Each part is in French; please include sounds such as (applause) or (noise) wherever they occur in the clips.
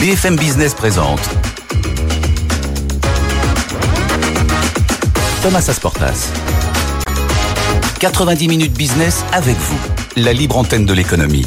BFM Business présente Thomas Asportas. 90 minutes business avec vous, la libre antenne de l'économie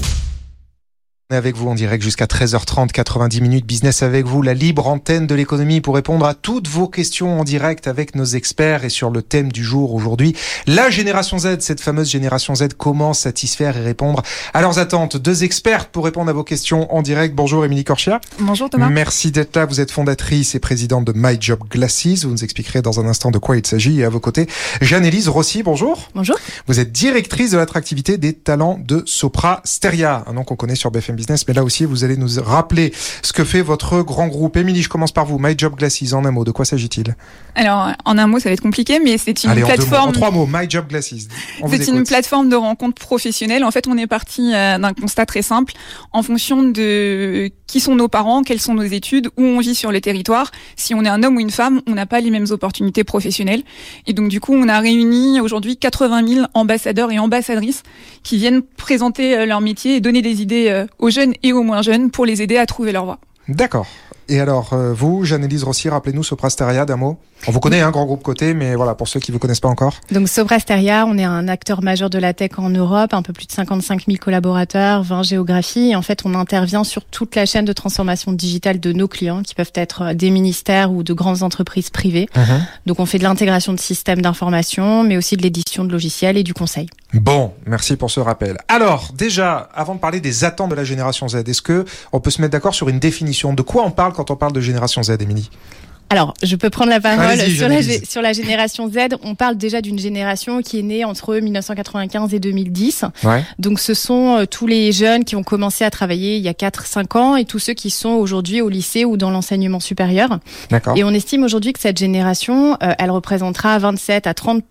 avec vous en direct jusqu'à 13h30, 90 minutes business avec vous, la libre antenne de l'économie pour répondre à toutes vos questions en direct avec nos experts et sur le thème du jour aujourd'hui, la génération Z, cette fameuse génération Z, comment satisfaire et répondre à leurs attentes? Deux experts pour répondre à vos questions en direct. Bonjour Émilie Corchia. Bonjour Thomas. Merci d'être là. Vous êtes fondatrice et présidente de My Job Glasses. Vous nous expliquerez dans un instant de quoi il s'agit. Et à vos côtés, Jeanne-Élise Rossi. Bonjour. Bonjour. Vous êtes directrice de l'attractivité des talents de Sopra Steria, un nom qu'on connaît sur BFM Business, mais là aussi, vous allez nous rappeler ce que fait votre grand groupe. Émilie, je commence par vous. My Job Glasses, en un mot, de quoi s'agit-il? Alors, en un mot, ça va être compliqué, mais c'est une Allez, plateforme. En, trois mots, My Job Glasses. C'est une plateforme de rencontres professionnelles. En fait, on est parti euh, d'un constat très simple. En fonction de qui sont nos parents, quelles sont nos études, où on vit sur le territoire, si on est un homme ou une femme, on n'a pas les mêmes opportunités professionnelles. Et donc, du coup, on a réuni aujourd'hui 80 000 ambassadeurs et ambassadrices qui viennent présenter euh, leur métier et donner des idées euh, aux jeunes et aux moins jeunes pour les aider à trouver leur voie. D'accord. Et alors, euh, vous, Jeanne-Élise Rossi, rappelez-nous Soprasteria d'un mot On vous connaît, un hein, grand groupe côté, mais voilà, pour ceux qui ne vous connaissent pas encore. Donc Soprasteria, on est un acteur majeur de la tech en Europe, un peu plus de 55 000 collaborateurs, 20 géographies. Et en fait, on intervient sur toute la chaîne de transformation digitale de nos clients, qui peuvent être euh, des ministères ou de grandes entreprises privées. Uh-huh. Donc on fait de l'intégration de systèmes d'information, mais aussi de l'édition de logiciels et du conseil. Bon, merci pour ce rappel. Alors, déjà, avant de parler des attentes de la génération Z, est-ce que on peut se mettre d'accord sur une définition? De quoi on parle quand on parle de génération Z, Émilie? Alors, je peux prendre la parole sur la, sur la, génération Z. On parle déjà d'une génération qui est née entre 1995 et 2010. Ouais. Donc, ce sont euh, tous les jeunes qui ont commencé à travailler il y a 4-5 ans et tous ceux qui sont aujourd'hui au lycée ou dans l'enseignement supérieur. Et on estime aujourd'hui que cette génération, euh, elle représentera 27 à 30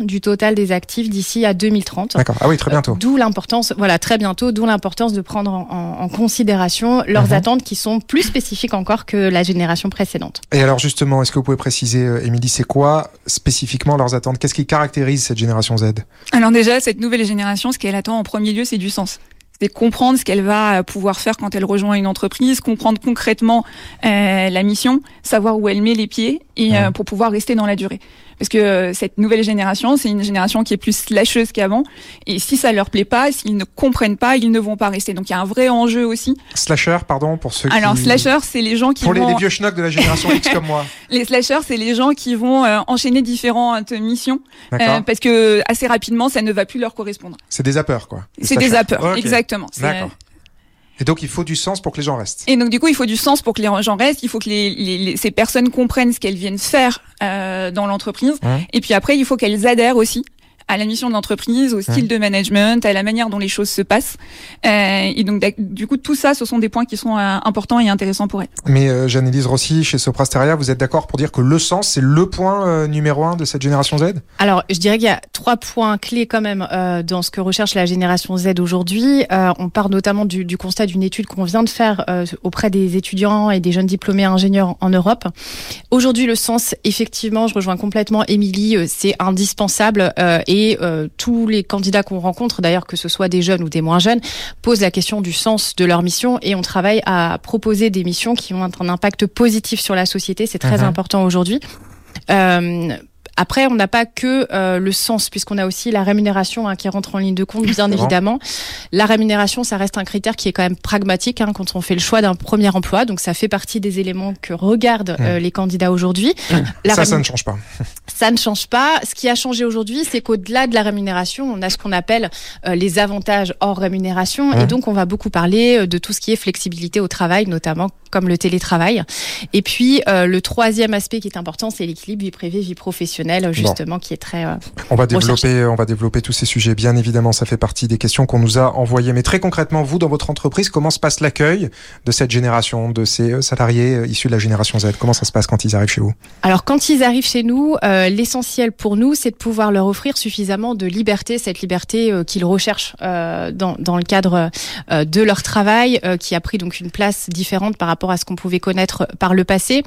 du total des actifs d'ici à 2030. D'accord. Ah oui, très bientôt. Euh, d'où l'importance, voilà, très bientôt, d'où l'importance de prendre en, en, considération leurs uh-huh. attentes qui sont plus spécifiques encore que la génération précédente. Et alors, justement, est-ce que vous pouvez préciser, euh, Émilie, c'est quoi spécifiquement leurs attentes? Qu'est-ce qui caractérise cette génération Z? Alors déjà, cette nouvelle génération, ce qu'elle attend en premier lieu, c'est du sens. C'est comprendre ce qu'elle va pouvoir faire quand elle rejoint une entreprise, comprendre concrètement euh, la mission, savoir où elle met les pieds et euh, pour pouvoir rester dans la durée. Parce que euh, cette nouvelle génération, c'est une génération qui est plus slasheuse qu'avant. Et si ça leur plaît pas, s'ils ne comprennent pas, ils ne vont pas rester. Donc il y a un vrai enjeu aussi. Slasher, pardon, pour ceux Alors, qui... slasher, c'est les gens qui pour vont... les, vieux schnocks de la génération X comme moi. (laughs) Les slashers, c'est les gens qui vont euh, enchaîner différentes missions. Euh, parce que assez rapidement, ça ne va plus leur correspondre. C'est des zappers, quoi. C'est des zappers, okay. exactement. D'accord. Et donc, il faut du sens pour que les gens restent. Et donc, du coup, il faut du sens pour que les gens restent. Il faut que les, les, ces personnes comprennent ce qu'elles viennent faire euh, dans l'entreprise. Mmh. Et puis après, il faut qu'elles adhèrent aussi à la mission de l'entreprise, au style de management, à la manière dont les choses se passent. Euh, et donc, du coup, tout ça, ce sont des points qui sont euh, importants et intéressants pour elle. Mais euh, Jeanne-Élise Rossi, chez Soprasteria, vous êtes d'accord pour dire que le sens, c'est le point euh, numéro un de cette génération Z? Alors, je dirais qu'il y a trois points clés quand même euh, dans ce que recherche la génération Z aujourd'hui. Euh, on part notamment du, du constat d'une étude qu'on vient de faire auprès des étudiants et des jeunes diplômés ingénieurs en Europe. Aujourd'hui, le sens, effectivement, je rejoins complètement Émilie, c'est indispensable et et euh, tous les candidats qu'on rencontre, d'ailleurs que ce soit des jeunes ou des moins jeunes, posent la question du sens de leur mission et on travaille à proposer des missions qui ont un impact positif sur la société. C'est très mmh. important aujourd'hui. Euh, après, on n'a pas que euh, le sens, puisqu'on a aussi la rémunération hein, qui rentre en ligne de compte, bien évidemment. La rémunération, ça reste un critère qui est quand même pragmatique hein, quand on fait le choix d'un premier emploi. Donc, ça fait partie des éléments que regardent euh, les candidats aujourd'hui. Ça, ça ne change pas. Ça ne change pas. Ce qui a changé aujourd'hui, c'est qu'au-delà de la rémunération, on a ce qu'on appelle euh, les avantages hors rémunération. Et donc, on va beaucoup parler euh, de tout ce qui est flexibilité au travail, notamment comme le télétravail. Et puis, euh, le troisième aspect qui est important, c'est l'équilibre vie privée, vie professionnelle, justement, bon. qui est très. Euh, on va développer, on va développer tous ces sujets. Bien évidemment, ça fait partie des questions qu'on nous a envoyées. Mais très concrètement, vous, dans votre entreprise, comment se passe l'accueil de cette génération, de ces salariés issus de la génération Z? Comment ça se passe quand ils arrivent chez vous? Alors, quand ils arrivent chez nous, euh, l'essentiel pour nous, c'est de pouvoir leur offrir suffisamment de liberté, cette liberté euh, qu'ils recherchent euh, dans, dans le cadre euh, de leur travail, qui a pris donc une place différente par rapport à ce qu'on pouvait connaître par le passé.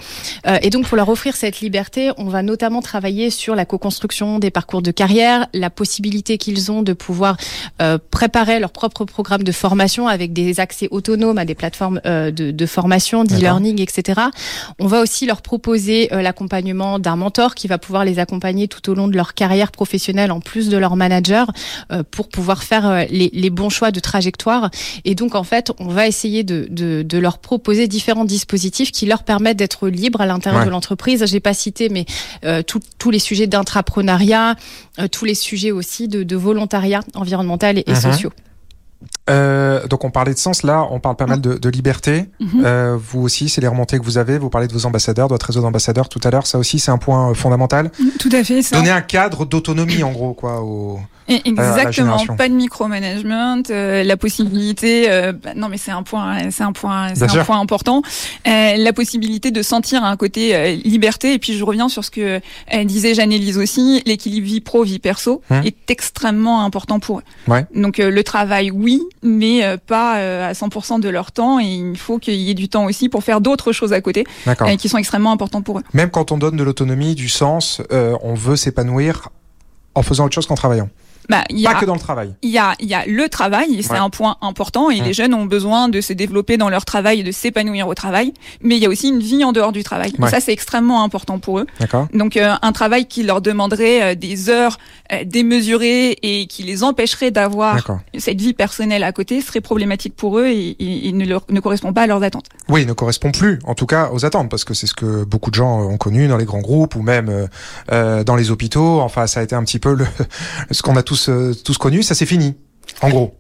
et donc, pour leur offrir cette liberté, on va notamment travailler travailler sur la co-construction des parcours de carrière, la possibilité qu'ils ont de pouvoir euh, préparer leur propre programme de formation avec des accès autonomes à des plateformes euh, de, de, formation, d'e-learning, etc. On va aussi leur proposer euh, l'accompagnement d'un mentor qui va pouvoir les accompagner tout au long de leur carrière professionnelle en plus de leur manager euh, pour pouvoir faire les, les, bons choix de trajectoire. Et donc en fait, on va essayer de, de, de leur proposer différents dispositifs qui leur permettent d'être libres à l'intérieur de l'entreprise. J'ai pas cité, mais tous les sujets d'intrapreneuriat, tous les sujets aussi de, de volontariat environnemental et, et mhm. sociaux. Euh, donc on parlait de sens, là on parle pas mal de, de liberté. Mhm. euh, vous aussi, c'est les remontées que vous avez. Vous parlez de vos ambassadeurs, de votre réseau d'ambassadeurs tout à l'heure. Ça aussi, c'est un point euh, fondamental. Tout à fait. Ça. Donner un cadre d'autonomie en gros, quoi. Exactement, pas de micromanagement, euh, la possibilité, euh, bah, non mais c'est un point, c'est un point, c'est un point important, euh, la possibilité de sentir un côté euh, liberté. Et puis je reviens sur ce que disait Jeanne-Élise aussi, l'équilibre vie pro vie perso hum. est extrêmement important pour eux. Ouais. Donc le travail, oui, mais pas à 100% de leur temps. Et il faut qu'il y ait du temps aussi pour faire d'autres choses à côté, qui sont extrêmement importantes pour eux. Même quand on donne de l'autonomie, du sens, on veut s'épanouir en faisant autre chose qu'en travaillant. Bah, y a, pas que dans le travail. Il y a, y a le travail, c'est un point important, et les jeunes ont besoin de se développer dans leur travail et de s'épanouir au travail. Mais il y a aussi une vie en dehors du travail. ça, c'est extrêmement important pour eux. Donc, euh, un travail qui leur demanderait euh, des heures euh, démesurées et qui les empêcherait d'avoir cette vie personnelle à côté serait problématique pour eux et, et, ne, leur, ne correspond pas à leurs attentes. Oui, ne correspond plus, en tout cas, aux attentes, parce que c'est ce que beaucoup de gens ont connu dans les grands groupes ou même dans les hôpitaux. Enfin, ça a été un petit peu le, (laughs) ce qu'on a tous, euh, tous connus, ça c'est fini, en gros.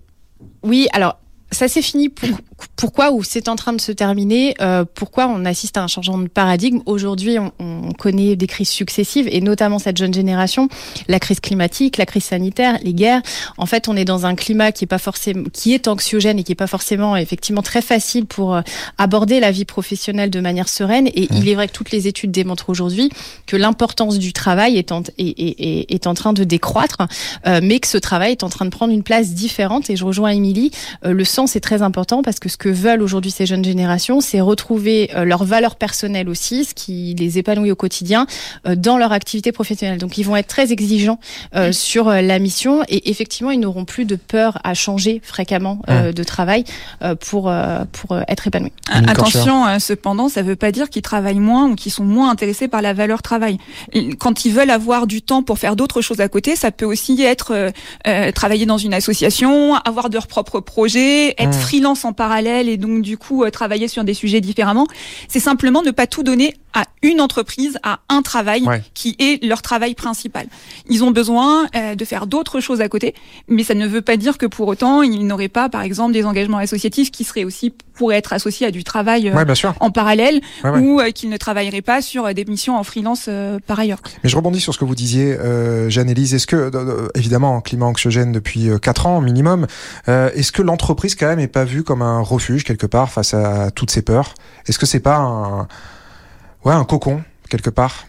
Oui, alors ça c'est fini. Pour, pourquoi ou c'est en train de se terminer euh, Pourquoi on assiste à un changement de paradigme? Aujourd'hui, on, on, connaît des crises successives et notamment cette jeune génération, la crise climatique, la crise sanitaire, les guerres. En fait, on est dans un climat qui est pas forcément, qui est anxiogène et qui est pas forcément effectivement très facile pour euh, aborder la vie professionnelle de manière sereine. Et mmh. il est vrai que toutes les études démontrent aujourd'hui que l'importance du travail est en, est, est, est en train de décroître, euh, mais que ce travail est en train de prendre une place différente. Et je rejoins Émilie, euh, le sens est très important parce que ce que veulent aujourd'hui ces jeunes générations, c'est retrouver euh, leur valeur personnelle aussi, ce qui les épanouit au quotidien euh, dans leur activité professionnelle. Donc ils vont être très exigeants euh, sur la mission et effectivement ils n'auront plus de peur à changer fréquemment de travail pour pour être épanouis. Attention, cependant, ça ne veut pas dire qu'ils travaillent moins ou qu'ils sont moins intéressés par la valeur travail. Quand ils veulent avoir du temps pour faire d'autres choses à côté, ça peut aussi être travailler dans une association, avoir leurs propres projets, être mmh. freelance en parallèle et donc du coup euh, travailler sur des sujets différemment. C'est simplement ne pas tout donner à une entreprise, à un travail qui est leur travail principal. Ils ont besoin euh, de faire d'autres choses à côté, mais ça ne veut pas dire que pour autant ils n'auraient pas, par exemple, des engagements associatifs qui seraient aussi pourraient être associés à du travail euh, en parallèle ou qu'ils ne travailleraient pas sur des missions en freelance par ailleurs. Mais je rebondis sur ce que vous disiez, Jeanne-Élise. Est-ce que, évidemment, climat anxiogène depuis 4 ans minimum, est-ce que l'entreprise quand même est pas vue comme un refuge quelque part face à toutes ces peurs? Est-ce que c'est pas un ouais, un cocon, quelque part?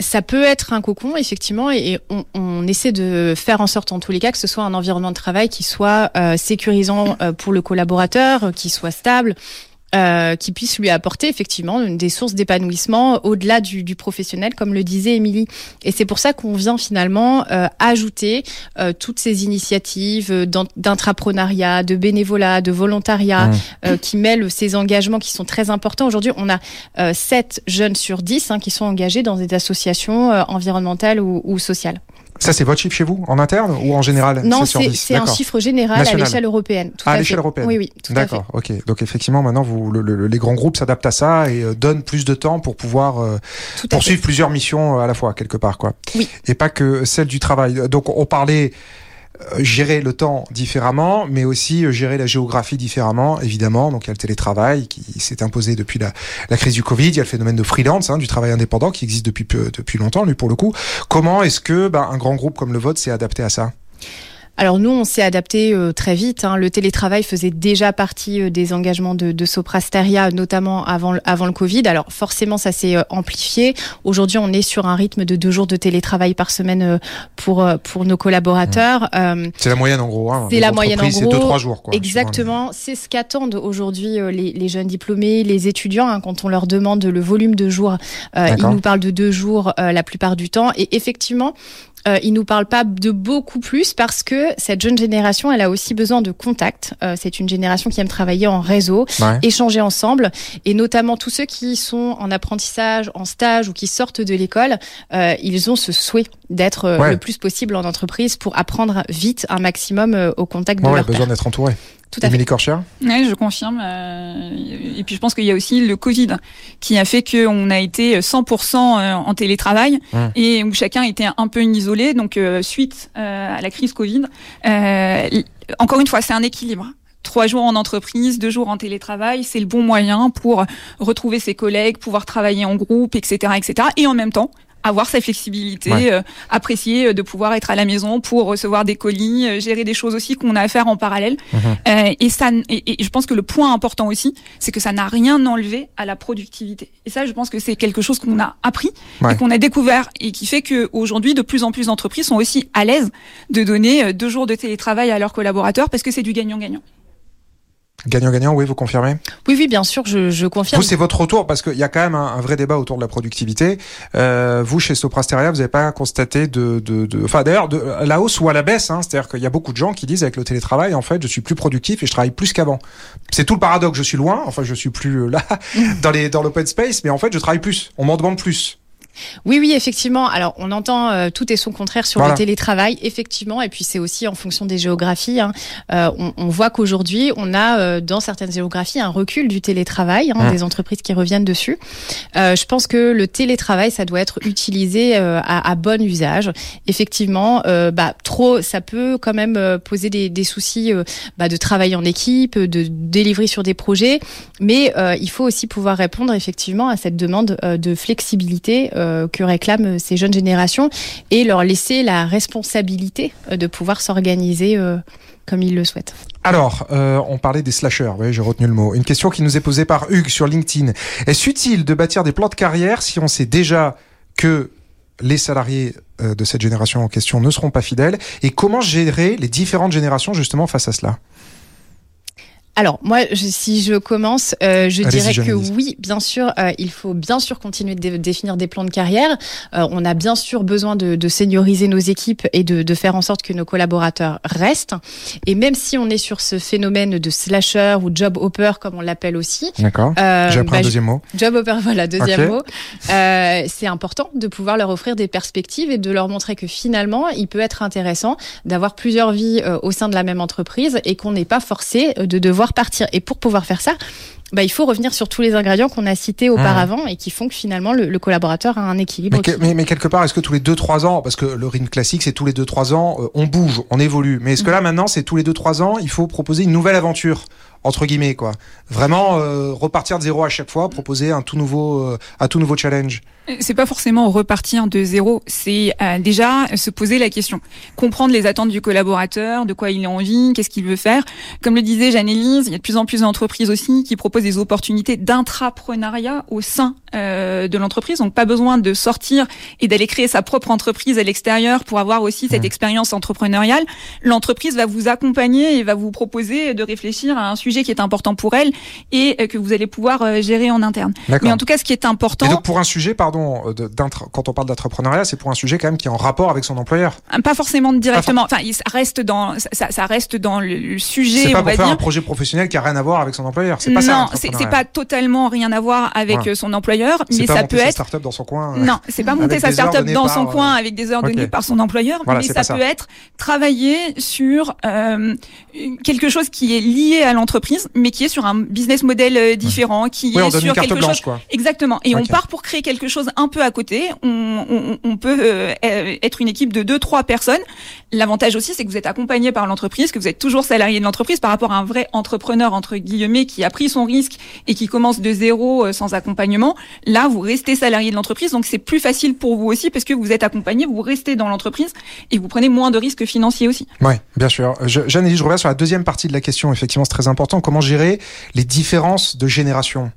Ça peut être un cocon, effectivement, et on, essaie de faire en sorte, en tous les cas, que ce soit un environnement de travail qui soit euh, sécurisant euh, pour le collaborateur, qui soit stable, euh, qui puisse lui apporter effectivement des sources d'épanouissement au-delà du, du, professionnel, comme le disait Émilie. Et c'est pour ça qu'on vient finalement euh, ajouter euh, toutes ces initiatives d'intrapreneuriat, de bénévolat, de volontariat, mmh. euh, qui mêlent ces engagements qui sont très importants. Aujourd'hui, on a 7 jeunes sur 10 hein, qui sont engagés dans des associations environnementales ou, ou sociales. Ça, c'est votre chiffre chez vous, en interne ou en général Non, c'est un chiffre général à l'échelle européenne. Tout à, l'échelle européenne Oui, oui. D'accord, ok. Donc effectivement, maintenant, vous, le, les grands groupes s'adaptent à ça et euh, donnent plus de temps pour pouvoir euh, poursuivre plusieurs missions euh, à la fois, quelque part. quoi. Oui. Et pas que celle du travail. Donc on parlait gérer le temps différemment, mais aussi euh, gérer la géographie différemment, évidemment. Donc il y a le télétravail qui s'est imposé depuis la, crise du Covid, il y a le phénomène de freelance, hein, du travail indépendant qui existe depuis, depuis longtemps, lui pour le coup. Comment est-ce que bah, un grand groupe comme le vôtre s'est adapté à ça? Alors nous, on s'est adapté euh, très vite. Hein. Le télétravail faisait déjà partie euh, des engagements de, de Soprasteria, notamment avant, avant le Covid. Alors forcément, ça s'est euh, amplifié. Aujourd'hui, on est sur un rythme de deux jours de télétravail par semaine pour, pour nos collaborateurs. Mmh. c'est la moyenne en gros. Hein. C'est la moyenne en gros. C'est deux, trois jours. Quoi, Exactement. C'est ce qu'attendent aujourd'hui les, les, jeunes diplômés, les étudiants. Hein, quand on leur demande le volume de jours, ils nous parlent de deux jours la plupart du temps. Et effectivement, euh, il nous parle pas de beaucoup plus parce que cette jeune génération, elle a aussi besoin de contact. Euh, c'est une génération qui aime travailler en réseau, échanger ensemble, et notamment tous ceux qui sont en apprentissage, en stage ou qui sortent de l'école, euh, ils ont ce souhait d'être euh, le plus possible en entreprise pour apprendre vite un maximum euh, au contact de ouais, leur besoin d'être entouré. Tout à fait. Oui, je confirme. Euh, et puis je pense qu'il y a aussi le Covid qui a fait qu'on a été 100% en télétravail hum. et où chacun était un peu isolé. Donc suite à la crise Covid, encore une fois, c'est un équilibre trois jours en entreprise, deux jours en télétravail, c'est le bon moyen pour retrouver ses collègues, pouvoir travailler en groupe, etc., etc. Et en même temps, avoir sa flexibilité, euh, apprécier euh, de pouvoir être à la maison pour recevoir des colis, euh, gérer des choses aussi qu'on a à faire en parallèle. Mhm. et ça, et, je pense que le point important aussi, c'est que ça n'a rien enlevé à la productivité. Et ça, je pense que c'est quelque chose qu'on a appris et qu'on a découvert et qui fait que aujourd'hui, de plus en plus d'entreprises sont aussi à l'aise de donner deux jours de télétravail à leurs collaborateurs parce que c'est du gagnant-gagnant. Gagnant-gagnant, oui, vous confirmez? Oui, oui, bien sûr, je, je confirme. Vous, c'est votre retour, parce qu'il y a quand même un, vrai débat autour de la productivité. Euh, vous, chez Soprasteria, vous n'avez pas constaté de... de, de enfin, d'ailleurs, de la hausse ou à la baisse. Hein, C'est-à-dire qu'il y a beaucoup de gens qui disent, avec le télétravail, en fait, je suis plus productif et je travaille plus qu'avant. C'est tout le paradoxe. Je suis loin, enfin, je suis plus euh, là, (laughs) dans les dans l'open space, mais en fait, je travaille plus. On m'en demande plus. Oui, oui, effectivement. Alors, on entend euh, tout et son contraire sur le télétravail, effectivement, et puis c'est aussi en fonction des géographies. Hein. Euh, on, on, voit qu'aujourd'hui, on a euh, dans certaines géographies un recul du télétravail, hein, mmh. des entreprises qui reviennent dessus. je pense que le télétravail, ça doit être utilisé à, à, bon usage. Effectivement, bah, trop, ça peut quand même poser des, des soucis bah, de travail en équipe, de délivrer sur des projets, mais il faut aussi pouvoir répondre effectivement à cette demande de flexibilité. Euh, que réclament ces jeunes générations et leur laisser la responsabilité euh, de pouvoir s'organiser euh, comme ils le souhaitent. Alors, on parlait des slashers, j'ai retenu le mot. Une question qui nous est posée par Hugues sur LinkedIn. Est-ce utile de bâtir des plans de carrière si on sait déjà que les salariés de cette génération en question ne seront pas fidèles? Et comment gérer les différentes générations justement face à cela? Alors moi, si je commence, euh, je dirais que oui, bien sûr, euh, il faut bien sûr continuer de définir des plans de carrière. Euh, on a bien sûr besoin de, de senioriser nos équipes et de, de, faire en sorte que nos collaborateurs restent. Et même si on est sur ce phénomène de slasher ou job hopper, comme on l'appelle aussi. D'accord. Euh, J'ai appris un bah, deuxième mot. Job hopper, (laughs) voilà, deuxième mot. Euh, c'est important de pouvoir leur offrir des perspectives et de leur montrer que finalement, il peut être intéressant d'avoir plusieurs vies au sein de la même entreprise et qu'on n'est pas forcé de devoir partir. Et pour pouvoir faire ça, bah, il faut revenir sur tous les ingrédients qu'on a cités auparavant et qui font que finalement le, collaborateur a un équilibre. Mais, mais, quelque part, est-ce que tous les 2-3 ans, parce que le rythme classique c'est tous les 2-3 ans, euh, on bouge, on évolue, mais est-ce que là maintenant c'est tous les 2-3 ans, il faut proposer une nouvelle aventure entre guillemets quoi. Vraiment euh, repartir de zéro à chaque fois, proposer un tout nouveau, euh, un tout nouveau challenge. C'est pas forcément repartir de zéro, c'est euh, déjà se poser la question, comprendre les attentes du collaborateur, de quoi il a envie, qu'est-ce qu'il veut faire. Comme le disait Jeanne-Élise, il y a de plus en plus d'entreprises aussi qui proposent des opportunités d'intrapreneuriat au sein euh, de l'entreprise. Donc pas besoin de sortir et d'aller créer sa propre entreprise à l'extérieur pour avoir aussi cette mmh. expérience entrepreneuriale. L'entreprise va vous accompagner et va vous proposer de réfléchir à un sujet qui est important pour elle et euh, que vous allez pouvoir gérer en interne. Mais en tout cas, ce qui est important. Et donc pour un sujet, pardon euh, quand on parle d'entrepreneuriat, c'est pour un sujet quand même qui est en rapport avec son employeur. Euh, pas forcément directement. Enfin, ça reste dans ça, ça reste dans le sujet. C'est pas pour faire un projet professionnel qui a rien à voir avec son employeur. C'est pas non, c'est pas totalement rien à voir avec euh, son employeur, mais ça peut être. Sa dans son coin. Non, c'est pas monter sa startup dans son coin avec des heures données par son employeur, mais ça peut être travailler sur quelque chose qui est lié à l'entreprise mais qui est sur un business model différent, qui Oui, on est donne sur une carte quelque blanche, chose. quoi. Exactement. Et on part pour créer quelque chose un peu à côté. On, peut euh, euh, être une équipe de deux, trois personnes. L'avantage aussi, c'est que vous êtes accompagné par l'entreprise, que vous êtes toujours salarié de l'entreprise par rapport à un vrai entrepreneur entre guillemets qui a pris son risque et qui commence de zéro euh, sans accompagnement. Là, vous restez salarié de l'entreprise, donc c'est plus facile pour vous aussi parce que vous êtes accompagné, vous restez dans l'entreprise et vous prenez moins de risques financiers aussi. Oui, bien sûr. Je, Jeanne, je reviens sur la deuxième partie de la question. Effectivement, c'est très important. Comment gérer les différences de génération?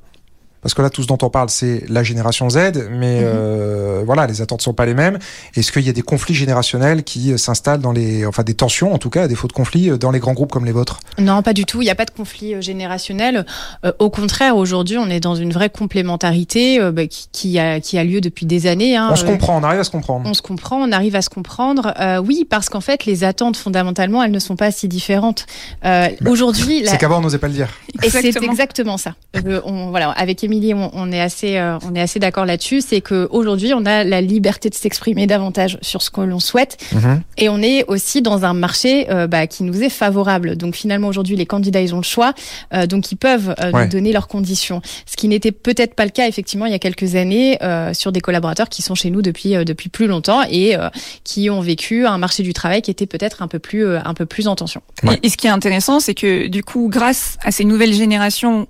Parce que là, tout ce dont on parle, c'est la génération Z, mais Mhm. euh, voilà, les attentes sont pas les mêmes. Est-ce qu'il y a des conflits générationnels qui euh, s'installent dans les, enfin, des tensions, en tout cas, des faux de conflits euh, dans les grands groupes comme les vôtres? Non, pas du tout. Il n'y a pas de conflit euh, générationnel. Euh, au contraire, aujourd'hui, on est dans une vraie complémentarité euh, bah, qui, qui a, qui a lieu depuis des années. hein. On se comprend, on arrive à se comprendre. On se comprend, on arrive à se comprendre. Euh, oui, parce qu'en fait, les attentes fondamentalement, elles ne sont pas si différentes. Euh, aujourd'hui, la- C'est qu'avant, on n'osait pas le dire. Et c'est Exactement. ça. Euh, on, voilà, avec Émilie, on, on est assez, euh, on est assez d'accord là-dessus. C'est que aujourd'hui, on a la liberté de s'exprimer davantage sur ce que l'on souhaite, Mhm. et on est aussi dans un marché euh, bah, qui nous est favorable. Donc finalement, aujourd'hui, les candidats, ils ont le choix, euh, donc ils peuvent euh, Ouais. nous donner leurs conditions. Ce qui n'était peut-être pas le cas effectivement il y a quelques années euh, sur des collaborateurs qui sont chez nous depuis euh, depuis plus longtemps et euh, qui ont vécu un marché du travail qui était peut-être un peu plus euh, un peu plus en tension. Ouais. Et, et ce qui est intéressant, c'est que du coup, grâce à ces nouvelles générations,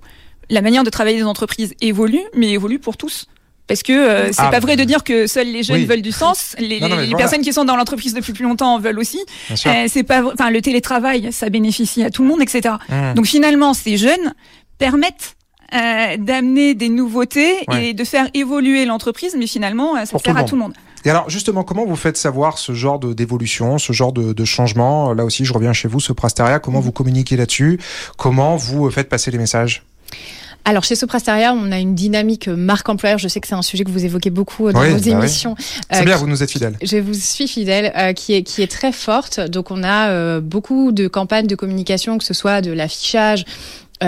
la manière de travailler des entreprises évolue, mais évolue pour tous. Parce que euh, c'est Ah, pas vrai de dire que seuls les jeunes oui. veulent du sens. Les, Non, non, mais les voilà. personnes qui sont dans l'entreprise depuis plus longtemps en veulent aussi. Euh, c'est pas, enfin, le télétravail, ça bénéficie à tout le monde, etc. Mhm. Donc finalement, ces jeunes permettent euh, d'amener des nouveautés Ouais. et de faire évoluer l'entreprise, mais finalement, euh, ça Pour sert tout à tout le monde. Et alors justement, comment vous faites savoir ce genre de- d'évolution, ce genre de, de changement? Là aussi, je reviens chez vous, ce Prasteria. Comment vous communiquez là-dessus? Comment vous euh, faites passer les messages? Alors chez Soprasteria, on a une dynamique euh, marque employeur. Je sais que c'est un sujet que vous évoquez beaucoup euh, dans Oui, vos bah oui. émissions. C'est Euh, bien, vous nous êtes fidèles. Je vous suis fidèle, euh, qui est qui est très forte. Donc on a euh, beaucoup de campagnes de communication, que ce soit de l'affichage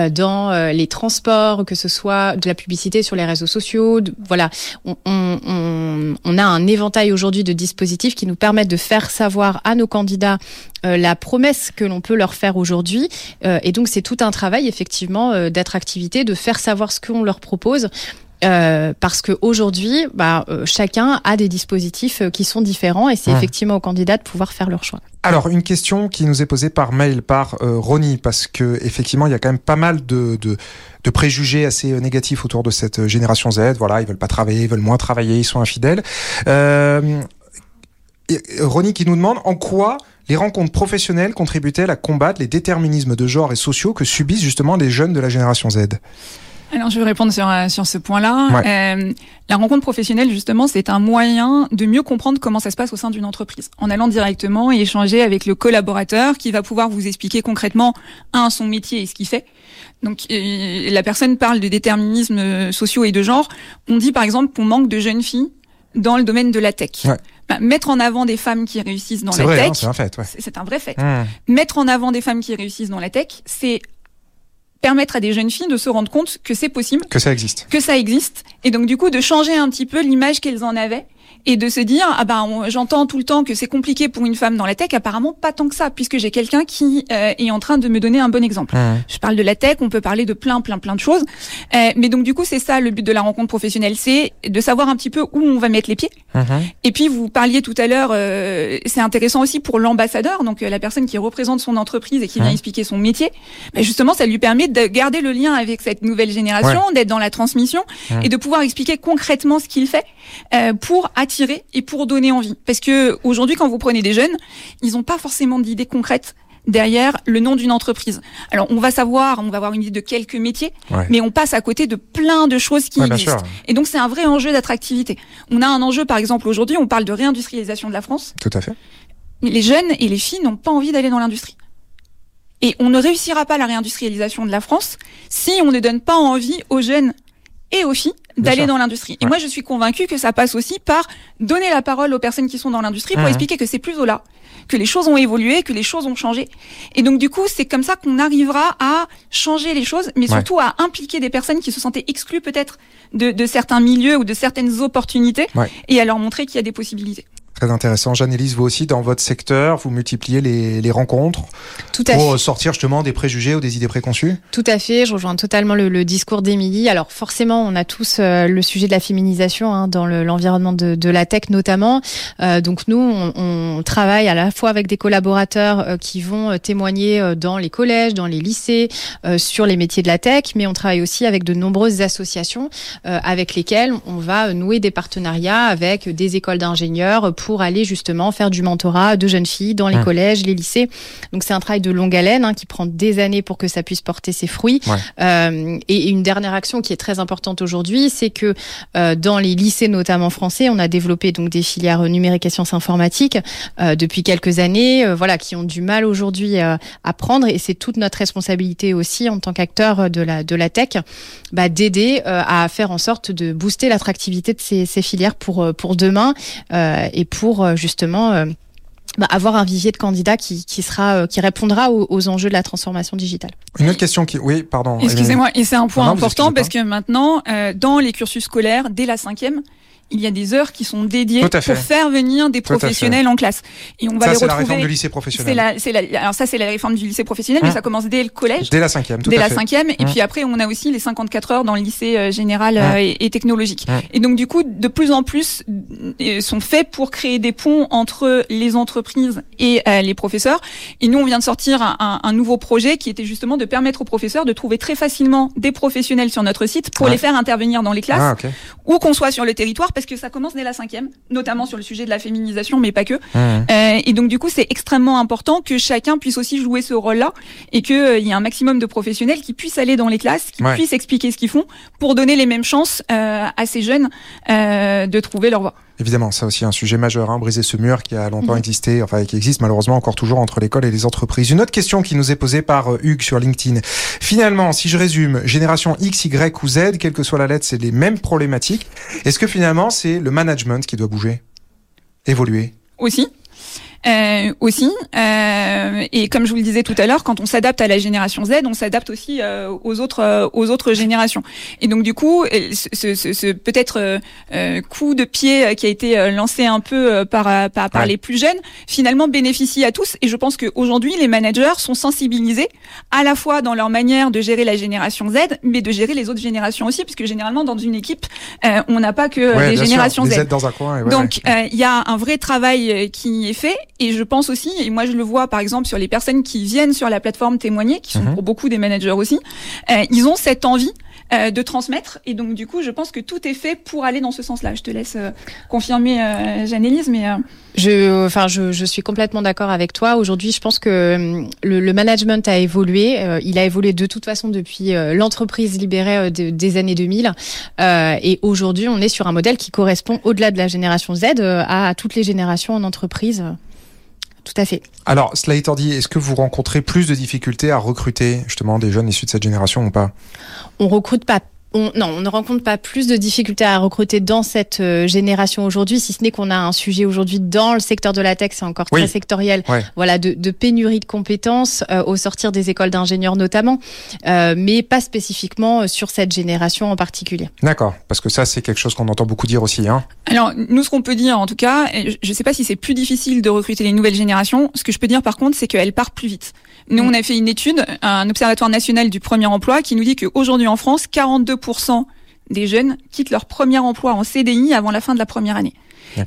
dans euh, les transports, que ce soit de la publicité sur les réseaux sociaux. voilà, on, on, on, on a un éventail aujourd'hui de dispositifs qui nous permettent de faire savoir à nos candidats euh, la promesse que l'on peut leur faire aujourd'hui. Euh, et donc c'est tout un travail effectivement euh, d'attractivité, de faire savoir ce qu'on leur propose. Euh, parce que aujourd'hui, bah, euh, chacun a des dispositifs euh, qui sont différents et c'est Mmh. effectivement aux candidats de pouvoir faire leur choix. Alors, une question qui nous est posée par mail par Ronnie, parce que effectivement, il y a quand même pas mal de, de, de préjugés assez négatifs autour de cette génération Z. Voilà, ils veulent pas travailler, ils veulent moins travailler, ils sont infidèles. Ronnie qui nous demande en quoi les rencontres professionnelles contribuent-elles à combattre les déterminismes de genre et sociaux que subissent justement les jeunes de la génération Z? Alors, je vais répondre sur, euh, sur ce point-là. Euh, la rencontre professionnelle, justement, c'est un moyen de mieux comprendre comment ça se passe au sein d'une entreprise. En allant directement et échanger avec le collaborateur qui va pouvoir vous expliquer concrètement, un, son métier et ce qu'il fait. Donc, euh, la personne parle de déterminismes euh, sociaux et de genre. On dit, par exemple, qu'on manque de jeunes filles dans le domaine de la tech. Ouais. Bah, mettre en avant des femmes qui réussissent dans la vrai, hein, tech, c'est un fait. Ouais. c'est c'est un vrai fait Mmh. mettre en avant des femmes qui réussissent dans la tech, c'est permettre à des jeunes filles de se rendre compte que c'est possible, Que ça existe. que ça existe, et donc du coup de changer un petit peu l'image qu'elles en avaient et de se dire ah ben on- j'entends tout le temps que c'est compliqué pour une femme dans la tech, apparemment pas tant que ça puisque j'ai quelqu'un qui euh, est en train de me donner un bon exemple. Mmh. Je parle de la tech, on peut parler de plein, plein, plein de choses. Euh, mais donc, du coup, c'est ça le but de la rencontre professionnelle, c'est de savoir un petit peu où on va mettre les pieds. Mmh. Et puis, vous parliez tout à l'heure, euh, c'est intéressant aussi pour l'ambassadeur, donc la personne qui représente son entreprise et qui vient Ouais. expliquer son métier. Mais justement, ça lui permet de garder le lien avec cette nouvelle génération, d'être dans la transmission et de pouvoir expliquer concrètement ce qu'il fait pour attirer et pour donner envie. Parce que aujourd'hui, quand vous prenez des jeunes, ils n'ont pas forcément d'idées concrètes derrière le nom d'une entreprise. Alors, on va savoir, on va avoir une idée de quelques métiers, Ouais. mais on passe à côté de plein de choses qui Ouais, existent. Et donc, c'est un vrai enjeu d'attractivité. On a un enjeu, par exemple, aujourd'hui, on parle de réindustrialisation de la France. tout à fait. Mais les jeunes et les filles n'ont pas envie d'aller dans l'industrie. Et on ne réussira pas la réindustrialisation de la France si on ne donne pas envie aux jeunes et aux filles d'aller dans l'industrie. Et Ouais. moi, je suis convaincue que ça passe aussi par donner la parole aux personnes qui sont dans l'industrie pour Mhm. expliquer que c'est plus au là, que les choses ont évolué, que les choses ont changé. Et donc, du coup, c'est comme ça qu'on arrivera à changer les choses, mais Ouais. surtout à impliquer des personnes qui se sentaient exclues peut-être de, de certains milieux ou de certaines opportunités Ouais. et à leur montrer qu'il y a des possibilités. Très intéressant. Jeanne-Élise, vous aussi, dans votre secteur, vous multipliez les, les rencontres Tout à pour fait. sortir justement des préjugés ou des idées préconçues? Tout à fait, je rejoins totalement le, le discours d'Émilie. Alors forcément, on a tous euh, le sujet de la féminisation hein, dans le- l'environnement de, de la tech notamment. Euh, donc nous, on, on travaille à la fois avec des collaborateurs euh, qui vont témoigner dans les collèges, dans les lycées, sur les métiers de la tech, mais on travaille aussi avec de nombreuses associations avec lesquelles on va nouer des partenariats avec des écoles d'ingénieurs pour aller justement faire du mentorat de jeunes filles dans les Mmh. collèges, les lycées. Donc c'est un travail de longue haleine hein, qui prend des années pour que ça puisse porter ses fruits. Ouais. Euh, et une dernière action qui est très importante aujourd'hui, c'est que euh, dans les lycées notamment français, on a développé donc des filières numériques et sciences informatiques euh, depuis quelques années, euh, voilà, qui ont du mal aujourd'hui euh, à prendre. Et c'est toute notre responsabilité aussi en tant qu'acteur de la de la tech, bah, d'aider euh, à faire en sorte de booster l'attractivité de ces, ces filières pour euh, pour demain euh, et pour euh, justement euh, bah, avoir un vivier de candidats qui, qui sera euh, qui répondra aux, aux enjeux de la transformation digitale. Une autre question qui... Oui, pardon. Excusez-moi, et c'est un point Non, important parce que maintenant, euh, dans les cursus scolaires, dès la cinquième, il y a des heures qui sont dédiées pour faire venir des professionnels en classe. Et on va Ça, les c'est la réforme retrouver. du lycée professionnel. la, la, alors ça, c'est la réforme du lycée professionnel, mais ça commence dès le collège. Dès la cinquième, tout dès à la fait. cinquième, et Hum. puis après on a aussi les 54 heures dans le lycée euh, général Hum. euh, et, et technologique. Et donc du coup, de plus en plus euh, sont faits pour créer des ponts entre les entreprises et les professeurs. Et nous, on vient de sortir un, un- nouveau projet qui était justement de permettre aux professeurs de trouver très facilement des professionnels sur notre site pour les faire intervenir dans les classes Ah, ok. ou qu'on soit sur le territoire, parce que ça commence dès la cinquième, notamment sur le sujet de la féminisation, mais pas que. Mmh. Euh, et donc du coup, c'est extrêmement important que chacun puisse aussi jouer ce rôle-là et qu'il y ait un maximum de professionnels qui puissent aller dans les classes, qui Ouais. puissent expliquer ce qu'ils font pour donner les mêmes chances euh, à ces jeunes euh, de trouver leur voie. Évidemment, c'est aussi un sujet majeur, hein, briser ce mur qui a longtemps Mhm. existé, enfin qui existe malheureusement encore toujours entre l'école et les entreprises. Une autre question qui nous est posée par euh, Hugues sur LinkedIn. Finalement, si je résume, génération X, Y ou Z, quelle que soit la lettre, c'est les mêmes problématiques. Est-ce que finalement c'est le management qui doit bouger, évoluer? Aussi. Euh, aussi, euh, et comme je vous le disais tout à l'heure, quand on s'adapte à la génération Z, on s'adapte aussi euh, aux autres euh, aux autres générations. Et donc du coup, euh, ce, ce, ce peut-être euh, coup de pied qui a été lancé un peu par par, par Ouais. les plus jeunes, finalement bénéficie à tous. Et je pense qu'aujourd'hui, les managers sont sensibilisés à la fois dans leur manière de gérer la génération Z, mais de gérer les autres générations aussi, puisque généralement dans une équipe, euh, on n'a pas que Ouais, les sûr, générations les Z. Z dans un coin. ouais, Donc euh, il y a un vrai travail qui est fait et je pense aussi et moi je le vois par exemple sur les personnes qui viennent sur la plateforme témoigner qui sont Mhm. pour beaucoup des managers aussi euh, ils ont cette envie euh, de transmettre et donc du coup je pense que tout est fait pour aller dans ce sens-là. Je te laisse euh, confirmer euh, Jeanne-Élise mais euh, Je, enfin, je, je suis complètement d'accord avec toi. Aujourd'hui, je pense que hum, le, le management a évolué. Euh, il a évolué de toute façon depuis euh, l'entreprise libérée euh, de- des années 2000. Euh, et aujourd'hui, on est sur un modèle qui correspond au-delà de la génération Z euh, à, à toutes les générations en entreprise. Tout à fait. Alors, cela étant dit, est-ce que vous rencontrez plus de difficultés à recruter justement des jeunes issus de cette génération ou pas? On recrute pas. On, non, on ne rencontre pas plus de difficultés à recruter dans cette euh, génération aujourd'hui, si ce n'est qu'on a un sujet aujourd'hui dans le secteur de la tech, c'est encore Oui. très sectoriel, Ouais. voilà, de, de pénurie de compétences euh, au sortir des écoles d'ingénieurs notamment, euh, mais pas spécifiquement euh, sur cette génération en particulier. D'accord, parce que ça c'est quelque chose qu'on entend beaucoup dire aussi. Hein. Alors, nous, ce qu'on peut dire, en tout cas, je ne sais pas si c'est plus difficile de recruter les nouvelles générations. Ce que je peux dire, par contre, c'est qu'elles partent plus vite. Nous, Mm. on a fait une étude, un observatoire national du premier emploi, qui nous dit qu'aujourd'hui en France, 42% des jeunes quittent leur premier emploi en CDI avant la fin de la première année.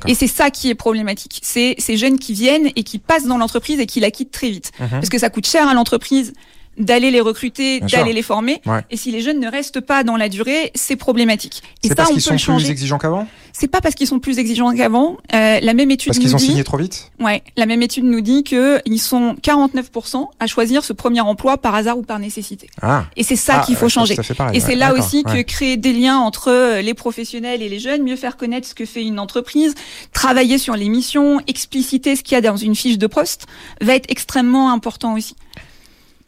Et c'est ça qui est problématique. C'est ces jeunes qui viennent et qui passent dans l'entreprise et qui la quittent très vite. Mhm. Parce que ça coûte cher à l'entreprise d'aller les recruter, d'aller les former. Ouais. Et si les jeunes ne restent pas dans la durée, c'est problématique. Et C'est ça, parce qu'ils sont plus exigeants qu'avant? C'est pas parce qu'ils sont plus exigeants qu'avant. Euh, la même étude Parce nous qu'ils ont dit, signé trop vite? Ouais, la même étude nous dit que ils sont 49% à choisir ce premier emploi par hasard ou par nécessité. Ah, Et c'est ça Ah, qu'il faut ouais, changer. Ça fait pareil, Et ouais, c'est là aussi que créer des liens entre euh, les professionnels et les jeunes, mieux faire connaître ce que fait une entreprise, travailler sur les missions, expliciter ce qu'il y a dans une fiche de poste, va être extrêmement important aussi.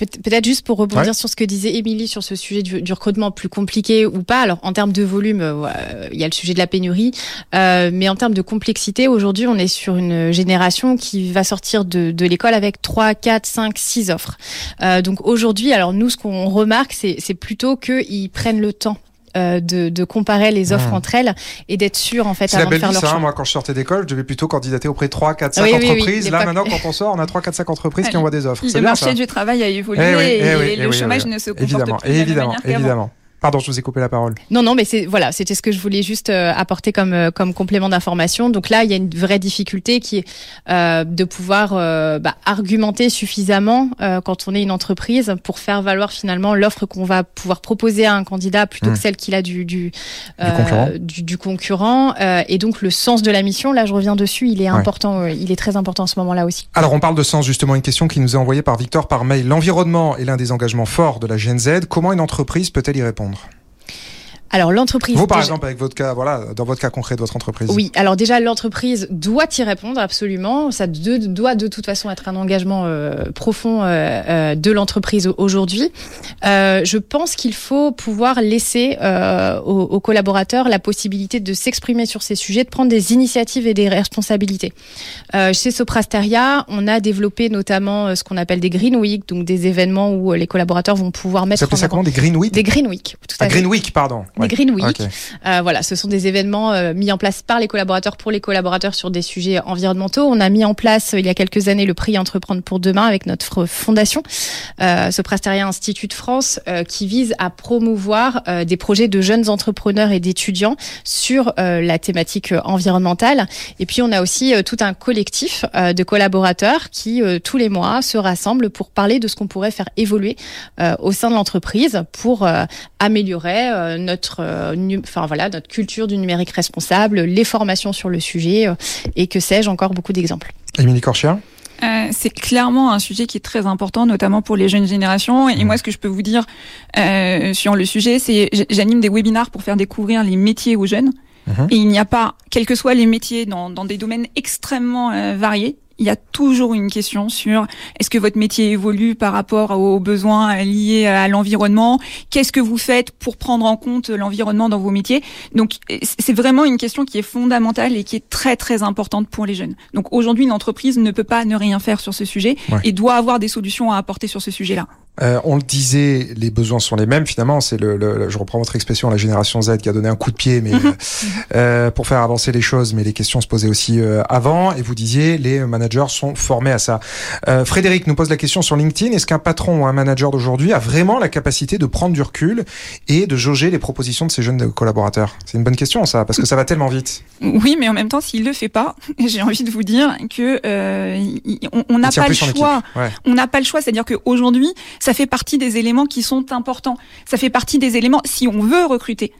Peut- Peut-être juste pour rebondir Ouais. sur ce que disait Émilie sur ce sujet du, du recrutement plus compliqué ou pas. Alors en termes de volume, euh, il y a le sujet de la pénurie, euh, mais en termes de complexité, aujourd'hui on est sur une génération qui va sortir de, de l'école avec 3, 4, 5, 6 offres. Euh, donc aujourd'hui, alors nous ce qu'on remarque, c'est c'est plutôt qu'ils prennent le temps de, de, comparer les offres mmh. entre elles et d'être sûr en fait avant de faire leur hein. Moi, quand je sortais d'école, je devais plutôt candidater auprès de 3, 4, 5 entreprises. Là, maintenant, quand on (laughs) sort, on a 3, 4, 5 entreprises qui envoient des offres. Le marché du travail a évolué eh et, eh le chômage ne se comporte évidemment, plus de évidemment, évidemment. Pardon, je vous ai coupé la parole. Non, non, mais c'est voilà, c'était ce que je voulais juste euh, apporter comme euh, comme complément d'information. Donc là, il y a une vraie difficulté qui est euh, de pouvoir euh, bah, argumenter suffisamment quand on est une entreprise pour faire valoir finalement l'offre qu'on va pouvoir proposer à un candidat plutôt que hmm. celle qu'il a du du du concurrent. Du, du concurrent. et donc le sens de la mission, là, je reviens dessus, il est important, il est très important en ce moment-là aussi. Alors on parle de sens justement, une question qui nous est envoyée par Victor par mail. L'environnement est l'un des engagements forts de la Gen Z. Comment une entreprise peut-elle y répondre? entendre alors l'entreprise. Vous par exemple avec votre cas, voilà, dans votre cas concret de votre entreprise. Oui, alors déjà l'entreprise doit y répondre absolument. Ça doit de toute façon être un engagement euh, profond euh, euh, de l'entreprise aujourd'hui. je pense qu'il faut pouvoir laisser aux, aux, collaborateurs la possibilité de s'exprimer sur ces sujets, de prendre des initiatives et des responsabilités. chez Soprasteria, on a développé notamment ce qu'on appelle des Green Week, donc des événements où les collaborateurs vont pouvoir mettre. Ça ça comment des Green Week Des Green Week. Tout à ah, Green Week, pardon Green Week. Euh, voilà, ce sont des événements euh, mis en place par les collaborateurs pour les collaborateurs sur des sujets environnementaux. On a mis en place il y a quelques années le prix Entreprendre pour demain avec notre fondation, euh, ce Prestaria Institut de France, euh, qui vise à promouvoir euh, des projets de jeunes entrepreneurs et d'étudiants sur la thématique environnementale. Et puis on a aussi tout un collectif de collaborateurs qui tous les mois se rassemblent pour parler de ce qu'on pourrait faire évoluer au sein de l'entreprise pour améliorer notre euh, enfin voilà, notre culture du numérique responsable, les formations sur le sujet euh, et que sais-je encore beaucoup d'exemples. Émilie Corchia euh, c'est clairement un sujet qui est très important, notamment pour les jeunes générations. Et mmh. moi, ce que je peux vous dire sur le sujet, c'est j'anime des webinars pour faire découvrir les métiers aux jeunes. Mmh. Et il n'y a pas, quels que soient les métiers, dans, dans des domaines extrêmement variés, il y a toujours une question sur est-ce que votre métier évolue par rapport aux besoins liés à l'environnement? Qu'est-ce que vous faites pour prendre en compte l'environnement dans vos métiers? Donc c'est vraiment une question qui est fondamentale et qui est très très importante pour les jeunes. Donc aujourd'hui, une entreprise ne peut pas ne rien faire sur ce sujet et doit avoir des solutions à apporter sur ce sujet-là. Euh, on le disait, les besoins sont les mêmes finalement. C'est le, je reprends votre expression, la génération Z qui a donné un coup de pied, mais mhm. euh, pour faire avancer les choses. Mais les questions se posaient aussi euh, avant. Et vous disiez, les managers sont formés à ça. Euh, Frédéric nous pose la question sur LinkedIn est-ce qu'un patron ou un manager d'aujourd'hui a vraiment la capacité de prendre du recul et de jauger les propositions de ses jeunes collaborateurs? C'est une bonne question, ça, parce que ça va tellement vite. Oui, mais en même temps, s'il le fait pas, (laughs) j'ai envie de vous dire que on n'a pas, le choix. On n'a pas le choix, c'est-à-dire qu'aujourd'hui ça fait partie des éléments qui sont importants. Ça fait partie des éléments si on veut recruter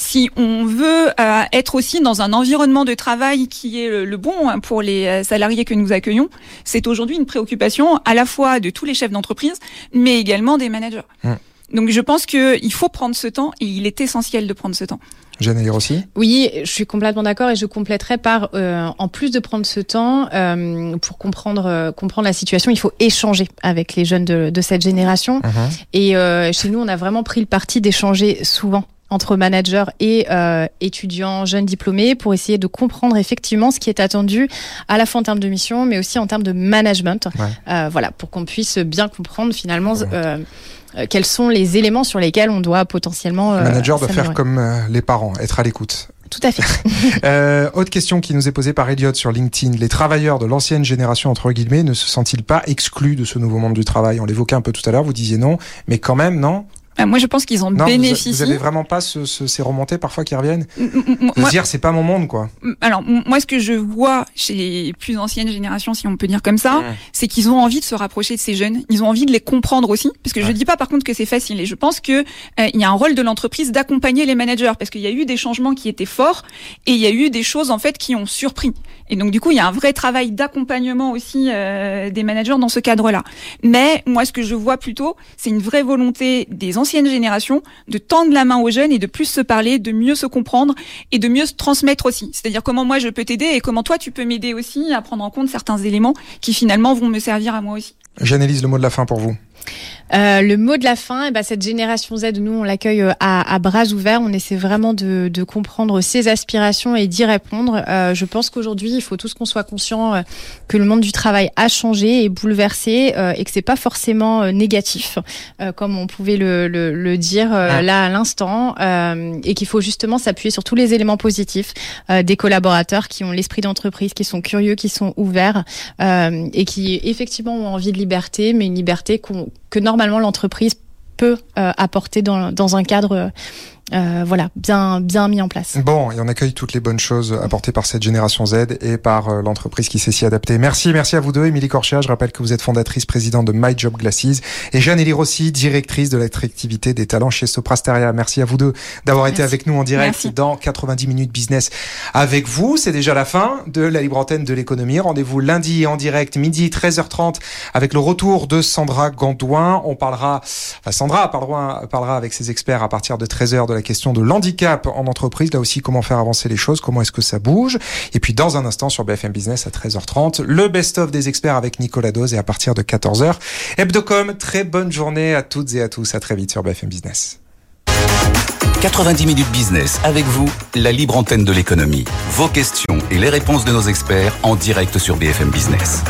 si on veut euh, être aussi dans un environnement de travail qui est le, bon hein, pour les euh, salariés que nous accueillons, c'est aujourd'hui une préoccupation à la fois de tous les chefs d'entreprise, mais également des managers. Mmh. Donc je pense qu'il faut prendre ce temps et il est essentiel de prendre ce temps. Jeanne aussi? Oui, je suis complètement d'accord et je compléterai par, euh, en plus de prendre ce temps euh, pour comprendre euh, comprendre la situation, il faut échanger avec les jeunes de, de cette génération. Uh-huh. Et euh, chez nous, on a vraiment pris le parti d'échanger souvent entre managers et euh, étudiants jeunes diplômés pour essayer de comprendre effectivement ce qui est attendu à la fois en termes de mission mais aussi en termes de management euh, voilà pour qu'on puisse bien comprendre finalement euh, euh, quels sont les éléments sur lesquels on doit potentiellement. Le manager doit faire comme euh, les parents, être à l'écoute. Tout à fait. (laughs) euh, autre question qui nous est posée par Elliot sur LinkedIn. Les travailleurs de l'ancienne génération, entre guillemets, ne se sentent-ils pas exclus de ce nouveau monde du travail? On l'évoquait un peu tout à l'heure, vous disiez non, mais quand même, non? Bah, moi, je pense qu'ils ont bénéficié. Vous, avez vraiment pas ce, ce, ces remontées parfois qui reviennent De dire, c'est pas mon monde, quoi. Alors, moi, ce que je vois chez les plus anciennes générations, si on peut dire comme ça, c'est qu'ils ont envie de se rapprocher de ces jeunes. Ils ont envie de les comprendre aussi. Parce que je dis pas, par contre, que c'est facile. Et je pense que euh, il y a un rôle de l'entreprise d'accompagner les managers. Parce qu'il y a eu des changements qui étaient forts et il y a eu des choses, en fait, qui ont surpris. Et donc, du coup, il y a un vrai travail d'accompagnement aussi euh, des managers dans ce cadre-là. Mais moi, ce que je vois plutôt, c'est une vraie volonté des anciens ancienne génération de tendre la main aux jeunes et de plus se parler, de mieux se comprendre et de mieux se transmettre aussi. C'est-à-dire comment moi je peux t'aider et comment toi tu peux m'aider aussi à prendre en compte certains éléments qui finalement vont me servir à moi aussi. J'analyse le mot de la fin pour vous. Euh, le mot de la fin, eh ben, cette génération Z, nous, on l'accueille euh, à, à, bras ouverts. On essaie vraiment de, de comprendre ses aspirations et d'y répondre. Euh, je pense qu'aujourd'hui, il faut tous qu'on soit conscient euh, que le monde du travail a changé et bouleversé euh, et que c'est pas forcément négatif, comme on pouvait le, le, le dire ah. là à l'instant, et qu'il faut justement s'appuyer sur tous les éléments positifs des collaborateurs qui ont l'esprit d'entreprise, qui sont curieux, qui sont ouverts et qui effectivement ont envie de liberté, mais une liberté qu'on que normalement l'entreprise peut euh, apporter dans, dans un cadre euh, voilà, bien, bien mis en place. Bon, et on accueille toutes les bonnes choses apportées par cette génération Z et par euh, l'entreprise qui sait s'y adapter. Merci, merci à vous deux. Émilie Corchia, je rappelle que vous êtes fondatrice, présidente de My Job Glasses et Jeanne Elie Rossi, directrice de l'attractivité des talents chez Soprasteria. Merci à vous deux d'avoir été avec nous en direct dans 90 minutes business avec vous. C'est déjà la fin de la libre antenne de l'économie. Rendez-vous lundi en direct, midi 13h30 avec le retour de Sandra Gandouin. On parlera, enfin Sandra parlera, parlera avec ses experts à partir de 13h de la question de l'handicap en entreprise, là aussi comment faire avancer les choses, comment est-ce que ça bouge. Et puis dans un instant sur BFM Business à 13h30, le best-of des experts avec Nicolas Dose et à partir de 14h. Hebdocom, très bonne journée à toutes et à tous. À très vite sur BFM Business. 90 minutes business avec vous, la libre antenne de l'économie. Vos questions et les réponses de nos experts en direct sur BFM Business.